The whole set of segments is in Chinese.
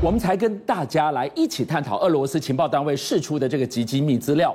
我们才跟大家来一起探讨俄罗斯情报单位释出的这个极机密资料。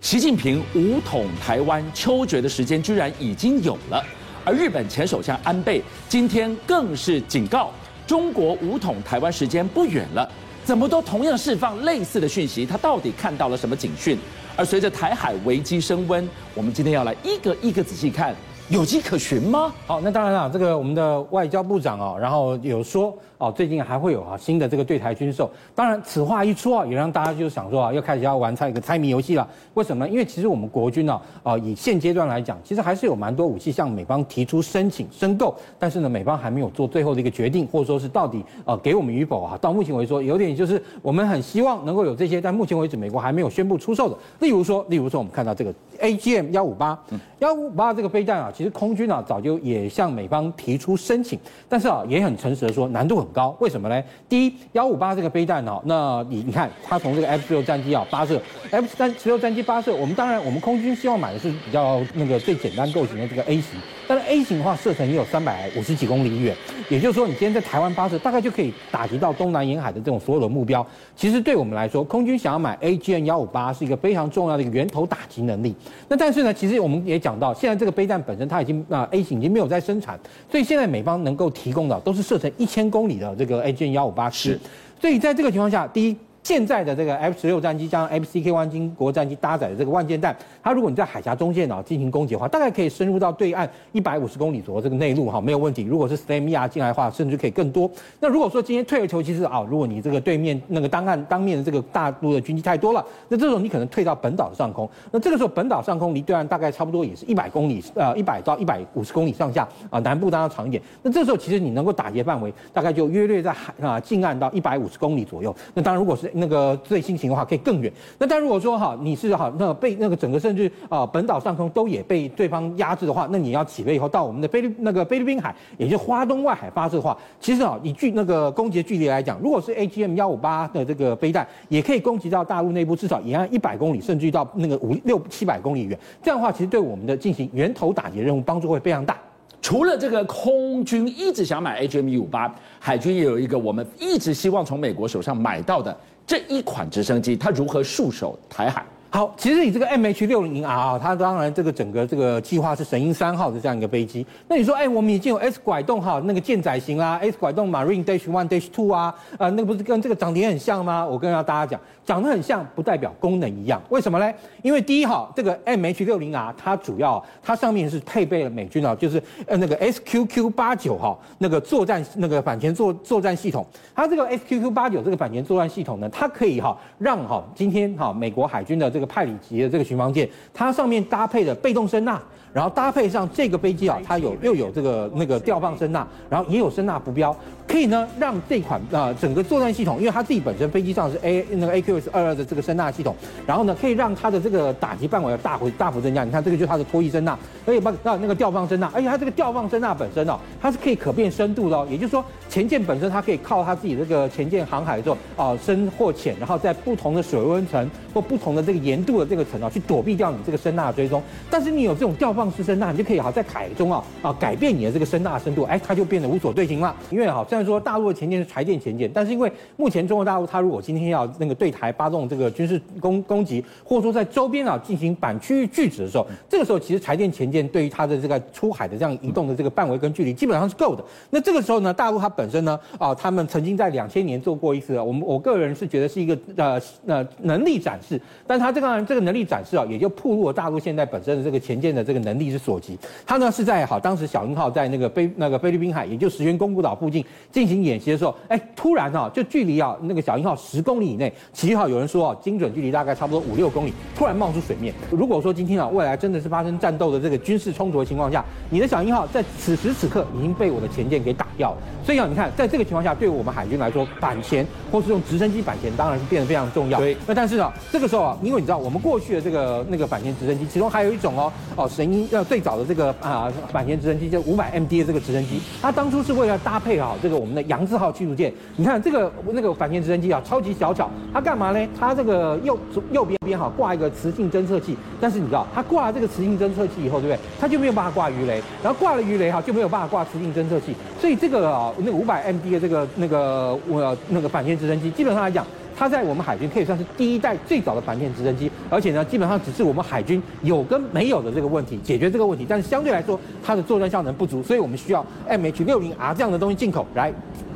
习近平武统台湾秋决的时间居然已经有了，而日本前首相安倍今天更是警告中国武统台湾时间不远了。怎么都同样释放类似的讯息？他到底看到了什么警讯？而随着台海危机升温，我们今天要来一个一个仔细看，有迹可循吗？好，那当然了，这个我们的外交部长啊，然后有说。哦，最近还会有啊新的这个对台军售，当然此话一出啊，也让大家就想说啊，又开始要玩猜一个猜谜游戏了。为什么呢？因为其实我们国军呢，啊，以现阶段来讲，其实还是有蛮多武器向美方提出申请申购，但是呢，美方还没有做最后的一个决定，或者说是到底呃给我们与否啊。到目前为止说，有点就是我们很希望能够有这些，但目前为止美国还没有宣布出售的。例如说，例如说我们看到这个 AGM 幺五八，幺五八这个飞弹啊，其其实空军啊早就也向美方提出申请，但是啊也很诚实的说难度很高，为什么呢？第一，幺五八这个飞弹呢，那你你看，它从这个 F 十六战机啊发射，F 三十六战机发射，我们当然我们空军希望买的是比较那个最简单构型的这个 A 型，但是 A 型的话射程也有三百五十几公里远，也就是说你今天在台湾发射，大概就可以打击到东南沿海的这种所有的目标。其实对我们来说，空军想要买 AGM 幺五八是一个非常重要的一个源头打击能力。那但是呢，其实我们也讲到，现在这个飞弹本身它已经啊 A 型已经没有在生产，所以现在美方能够提供的都是射程一千公里的这个。AGM 幺五八是，所以在这个情况下，第一。现在的这个 F 十六战机加上 FCK 湾经国战机搭载的这个万箭弹，它如果你在海峡中线啊进行攻击的话，大概可以深入到对岸一百五十公里左右这个内陆哈，没有问题。如果是 Stam ER 进来的话，甚至可以更多。那如果说今天退而求其次啊，如果你这个对面那个当岸当面的这个大陆的军机太多了，那这种你可能退到本岛的上空。那这个时候本岛上空离对岸大概差不多也是一百公里，呃，一百到一百五十公里上下啊，南部当然长一点。那这时候其实你能够打击范围大概就约略在海啊近岸到一百五十公里左右。那当然如果是那个最新型的话可以更远。那但如果说哈你是哈那被那个整个甚至啊本岛上空都也被对方压制的话，那你要起飞以后到我们的菲律那个菲律宾海，也就是花东外海发射的话，其实啊以距那个攻击的距离来讲，如果是 AGM 幺五八的这个飞弹，也可以攻击到大陆内部至少沿岸一百公里，甚至于到那个五六七百公里远。这样的话，其实对我们的进行源头打击任务帮助会非常大。除了这个空军一直想买 AGM 一五八，海军也有一个我们一直希望从美国手上买到的。这一款直升机，它如何束手台海？好，其实你这个 MH 六零 R 啊，它当然这个整个这个计划是神鹰三号的这样一个飞机。那你说，哎，我们已经有 S 拐动哈，那个舰载型啦，S 拐动 Marine Dash One Dash Two 啊，呃，那个不是跟这个长得也很像吗？我跟大家讲，长得很像不代表功能一样。为什么呢？因为第一哈，这个 MH 六零 R 它主要它上面是配备了美军啊，就是呃那个 SQQ 八九哈那个作战那个反潜作作战系统。它这个 SQQ 八九这个反潜作战系统呢，它可以哈让哈今天哈美国海军的这派里级的这个巡防舰，它上面搭配的被动声纳，然后搭配上这个飞机啊，它有又有这个那个吊放声呐，然后也有声呐浮标。可以呢，让这款啊、呃、整个作战系统，因为它自己本身飞机上是 A 那个 AQS 二二的这个声呐系统，然后呢，可以让它的这个打击范围要大幅大幅增加。你看这个就是它的脱翼声呐，而且把那那个吊放声呐，而且它这个吊放声呐本身哦，它是可以可变深度的哦。也就是说，前舰本身它可以靠它自己这个前舰航海的时候啊深或浅，然后在不同的水温层或不同的这个盐度的这个层啊，去躲避掉你这个声呐追踪。但是你有这种调放式声纳，你就可以好在海中啊啊改变你的这个声纳深度，哎，它就变得无所遁形了。因为好，虽然说大陆的前舰是台舰前舰，但是因为目前中国大陆它如果今天要那个对台发动这个军事攻攻击，或者说在周边啊进行反区域拒止的时候，这个时候其实台舰前舰对于它的这个出海的这样移动的这个范围跟距离基本上是够的。那这个时候呢，大陆它本身呢啊，他们曾经在两千年做过一次，我们我个人是觉得是一个呃呃能力展示，但它这个这个能力展示啊，也就暴露了大陆现在本身的这个前舰的这个能力之所及。他呢是在好当时小鹰号在那个菲那个菲律宾海，也就石垣宫古岛附近进行演习的时候，哎，突然哈，就距离啊那个小鹰号十公里以内，其实哈有人说啊，精准距离大概差不多五六公里，突然冒出水面。如果说今天啊未来真的是发生战斗的这个军事冲突的情况下，你的小鹰号在此时此刻已经被我的前舰给打掉了。所以啊，你看在这个情况下，对我们海军来说，反潜或是用直升机反潜当然是变得非常重要。对。那但是啊，这个时候啊，因为你知道我们过去的这个那个反潜直升机，其中还有一种哦哦神鹰要最早的这个啊反潜直升机，就五百 MD 的这个直升机，它当初是为了搭配好这个我们的杨志号驱逐舰。你看这个那个反潜直升机啊，超级小巧，它干嘛呢？它这个右右边边哈挂一个磁性侦测器，但是你知道它挂了这个磁性侦测器以后，对不对？它就没有办法挂鱼雷，然后挂了鱼雷哈就没有办法挂磁性侦测器，所以这个啊那个五百 MD 的这个那个呃那个反潜直升机，基本上来讲。它在我们海军可以算是第一代最早的反潜直升机，而且呢，基本上只是我们海军有跟没有的这个问题，解决这个问题。但是相对来说，它的作战效能不足，所以我们需要 MH60R 这样的东西进口来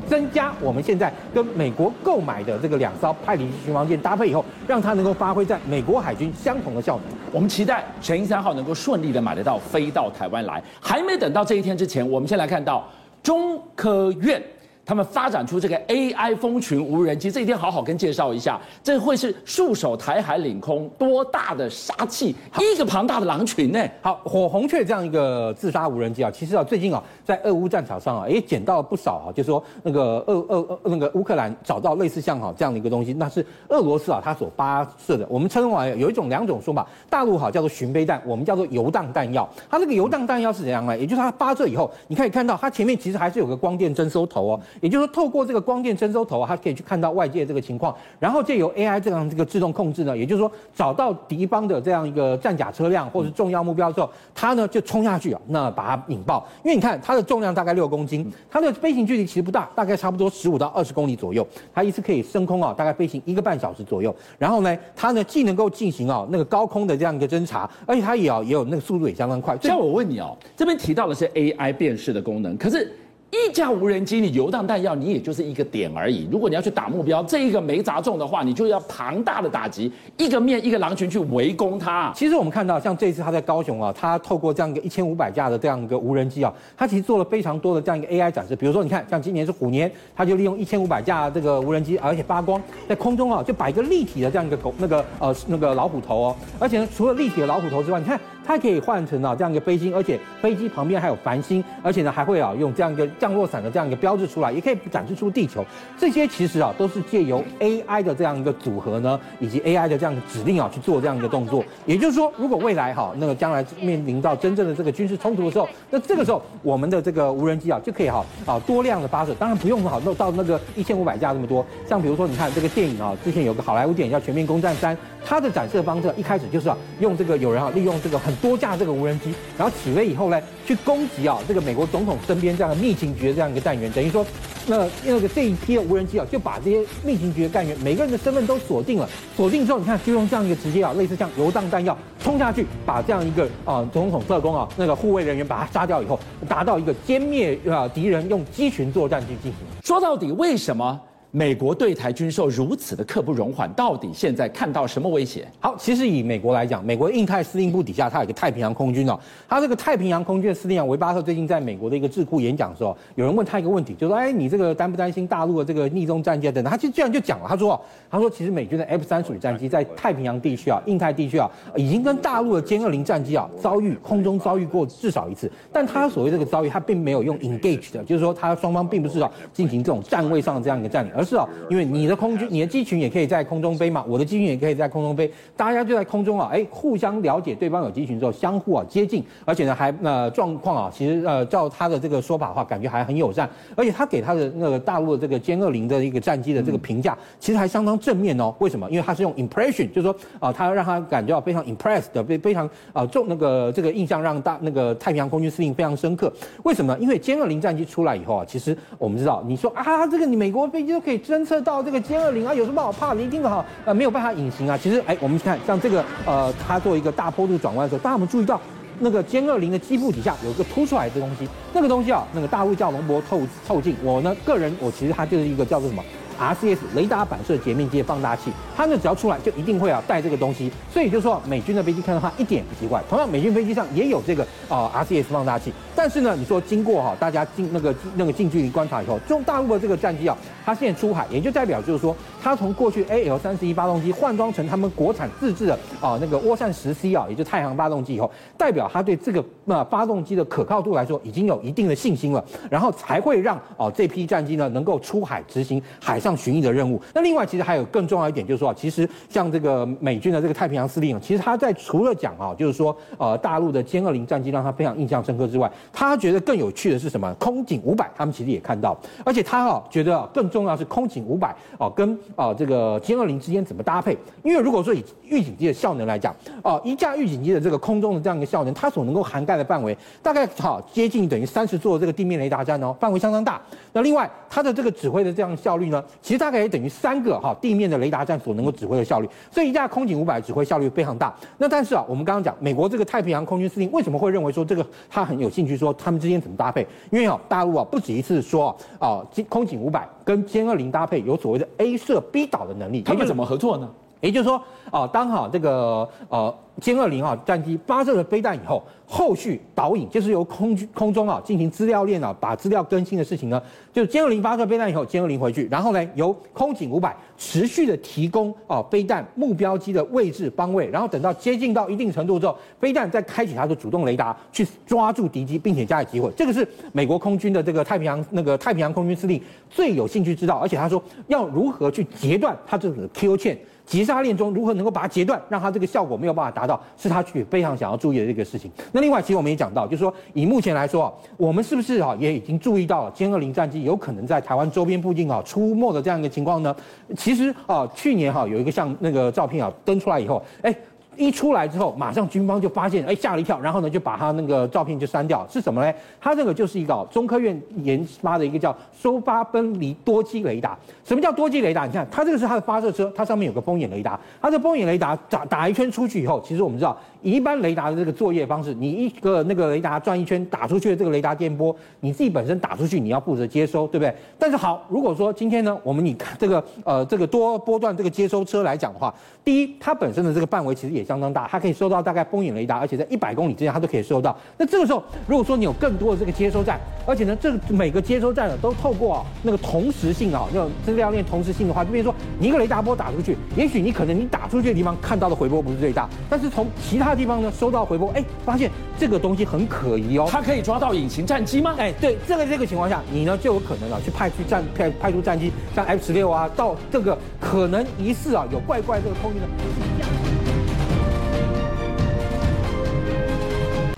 增加我们现在跟美国购买的这个两艘派里巡防舰搭配以后，让它能够发挥在美国海军相同的效能。我们期待全一三号能够顺利的买得到飞到台湾来。还没等到这一天之前，我们先来看到中科院。他们发展出这个 AI 蜂群无人机，这一天好好跟介绍一下，这会是戍守台海领空多大的杀器？一个庞大的狼群呢？好，火红雀这样一个自杀无人机啊，其实啊，最近啊，在俄乌战场上啊，也捡到了不少啊，就是说那个俄俄俄那个乌克兰找到类似像哈这样的一个东西，那是俄罗斯啊，它所发射的。我们称为有一种两种说法，大陆好叫做巡飞弹，我们叫做游荡弹药。它这个游荡弹药是怎样呢？也就是它发射以后，你可以看到它前面其实还是有个光电侦收头哦。也就是说，透过这个光电侦收头，它可以去看到外界这个情况，然后借由 AI 这样这个自动控制呢，也就是说，找到敌方的这样一个战甲车辆或是重要目标之后，它呢就冲下去啊，那把它引爆。因为你看它的重量大概六公斤，它的飞行距离其实不大，大概差不多十五到二十公里左右。它一次可以升空啊，大概飞行一个半小时左右。然后呢，它呢既能够进行啊那个高空的这样一个侦察，而且它也要也有那个速度也相当快。像我问你哦，这边提到的是 AI 辨识的功能，可是。一架无人机，你游荡弹药，你也就是一个点而已。如果你要去打目标，这一个没砸中的话，你就要庞大的打击，一个面一个狼群去围攻它。其实我们看到，像这次他在高雄啊，他透过这样一个一千五百架的这样一个无人机啊，他其实做了非常多的这样一个 AI 展示。比如说，你看，像今年是虎年，他就利用一千五百架这个无人机，而且发光在空中啊，就摆一个立体的这样一个狗那个呃那个老虎头哦。而且呢，除了立体的老虎头之外，你看。它可以换成啊这样一个飞机，而且飞机旁边还有繁星，而且呢还会啊用这样一个降落伞的这样一个标志出来，也可以展示出地球。这些其实啊都是借由 AI 的这样一个组合呢，以及 AI 的这样的指令啊去做这样一个动作。也就是说，如果未来哈那个将来面临到真正的这个军事冲突的时候，那这个时候我们的这个无人机啊就可以哈啊多量的发射，当然不用好弄到那个一千五百架这么多。像比如说你看这个电影啊，之前有个好莱坞电影叫《全面攻占三》，它的展示方式一开始就是啊用这个有人啊利用这个很。多架这个无人机，然后起飞以后呢，去攻击啊这个美国总统身边这样的密情局的这样一个战员，等于说，那那个这一批的无人机啊，就把这些密情局的干员每个人的身份都锁定了。锁定之后，你看就用这样一个直接啊，类似像游荡弹药冲下去，把这样一个啊总统特工啊那个护卫人员把他杀掉以后，达到一个歼灭啊敌人用机群作战去进行。说到底，为什么？美国对台军售如此的刻不容缓，到底现在看到什么威胁？好，其实以美国来讲，美国印太司令部底下，它有个太平洋空军哦。它这个太平洋空军的司令维巴特最近在美国的一个智库演讲的时候，有人问他一个问题，就说：“哎，你这个担不担心大陆的这个逆中战机？”等等，他就这样就讲了，他说：“他说其实美军的 F 三十五战机在太平洋地区啊、印太地区啊，已经跟大陆的歼二零战机啊遭遇空中遭遇过至少一次，但他所谓这个遭遇，他并没有用 engage 的，就是说他双方并不是要进行这种站位上的这样一个占领，而是啊因为你。的空军，你的机群也可以在空中飞嘛？我的机群也可以在空中飞，大家就在空中啊，哎，互相了解对方有机群之后，相互啊接近，而且呢还呃状况啊，其实呃照他的这个说法的话，感觉还很友善，而且他给他的那个大陆的这个歼二零的一个战机的这个评价，其实还相当正面哦。为什么？因为他是用 impression，就是说啊，他让他感觉到非常 impressed 的，非非常啊重那个这个印象让大那个太平洋空军司令非常深刻。为什么？因为歼二零战机出来以后啊，其实我们知道，你说啊这个你美国飞机都可以侦测到。这个歼二零啊，有什么好怕的？一定好，呃，没有办法隐形啊。其实，哎，我们去看像这个，呃，它做一个大坡度转弯的时候，大家有没有注意到那个歼二零的机腹底下有一个凸出来的东西？那个东西啊，那个大陆叫龙柏透透镜。我呢，个人我其实它就是一个叫做什么？RCS 雷达反射截面机的放大器，它呢只要出来就一定会啊带这个东西，所以就说美军的飞机看到它一点也不奇怪。同样，美军飞机上也有这个啊、呃、RCS 放大器，但是呢，你说经过哈大家近那个那个近距离观察以后，中大陆的这个战机啊，它现在出海，也就代表就是说它从过去 AL 三十一发动机换装成他们国产自制的啊那个涡扇十 C 啊，也就太行发动机以后，代表它对这个呃发动机的可靠度来说已经有一定的信心了，然后才会让哦这批战机呢能够出海执行海上巡弋的任务。那另外其实还有更重要一点就是说，其实像这个美军的这个太平洋司令，其实他在除了讲啊，就是说呃大陆的歼二零战机让他非常印象深刻之外，他觉得更有趣的是什么？空警五百他们其实也看到，而且他啊觉得更重要是空警五百哦跟啊这个歼二零之间怎么搭配？因为如果说以预警机的效能来讲，哦一架预警机的这个空中的这样一个效能，它所能够涵盖的范围大概好接近等于三十座这个地面雷达站哦，范围相当大。那另外它的这个指挥的这样效率呢，其实大概也等于三个哈地面的雷达站所能够指挥的效率。所以一架空警五百指挥效率非常大。那但是啊，我们刚刚讲美国这个太平洋空军司令为什么会认为说这个他很有兴趣说他们之间怎么搭配？因为哦大陆啊不止一次说啊空警五百跟歼二零搭配有所谓的 A 射 B 导的能力，他们怎么合作呢？也就是说，啊，当好这个呃歼二零啊战机发射了飞弹以后，后续导引就是由空军空中啊进行资料链啊，把资料更新的事情呢，就是歼二零发射飞弹以后，歼二零回去，然后呢由空警五百持续的提供啊飞弹目标机的位置方位，然后等到接近到一定程度之后，飞弹再开启它的主动雷达去抓住敌机，并且加以击毁。这个是美国空军的这个太平洋那个太平洋空军司令最有兴趣知道，而且他说要如何去截断它这个 Kill Chain。急杀链中如何能够把它截断，让它这个效果没有办法达到，是他去非常想要注意的这个事情。那另外，其实我们也讲到，就是说以目前来说啊，我们是不是啊也已经注意到了歼二零战机有可能在台湾周边附近啊出没的这样一个情况呢？其实啊，去年哈有一个像那个照片啊登出来以后，哎。一出来之后，马上军方就发现，哎，吓了一跳，然后呢，就把他那个照片就删掉。是什么呢？他这个就是一个中科院研发的一个叫收发分离多机雷达。什么叫多机雷达？你看，它这个是它的发射车，它上面有个风眼雷达。它这风眼雷达打打一圈出去以后，其实我们知道，一般雷达的这个作业方式，你一个那个雷达转一圈打出去的这个雷达电波，你自己本身打出去，你要负责接收，对不对？但是好，如果说今天呢，我们你看这个呃这个多波段这个接收车来讲的话，第一，它本身的这个范围其实也相当大，它可以收到大概风影雷达，而且在一百公里之间它都可以收到。那这个时候，如果说你有更多的这个接收站，而且呢，这每个接收站呢都透过啊那个同时性啊，那种资料链同时性的话，就比如说你一个雷达波打出去，也许你可能你打出去的地方看到的回波不是最大，但是从其他地方呢收到回波，哎，发现这个东西很可疑哦。它可以抓到隐形战机吗？哎，对，这个这个情况下，你呢就有可能啊去派去战派派出战机，像 F 十六啊，到这个可能疑似啊有怪怪这个空域的。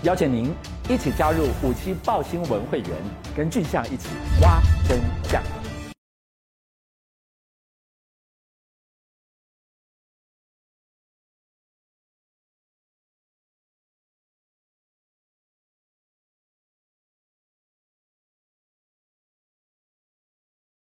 邀请您一起加入五七爆新闻会员，跟俊相一起挖真相。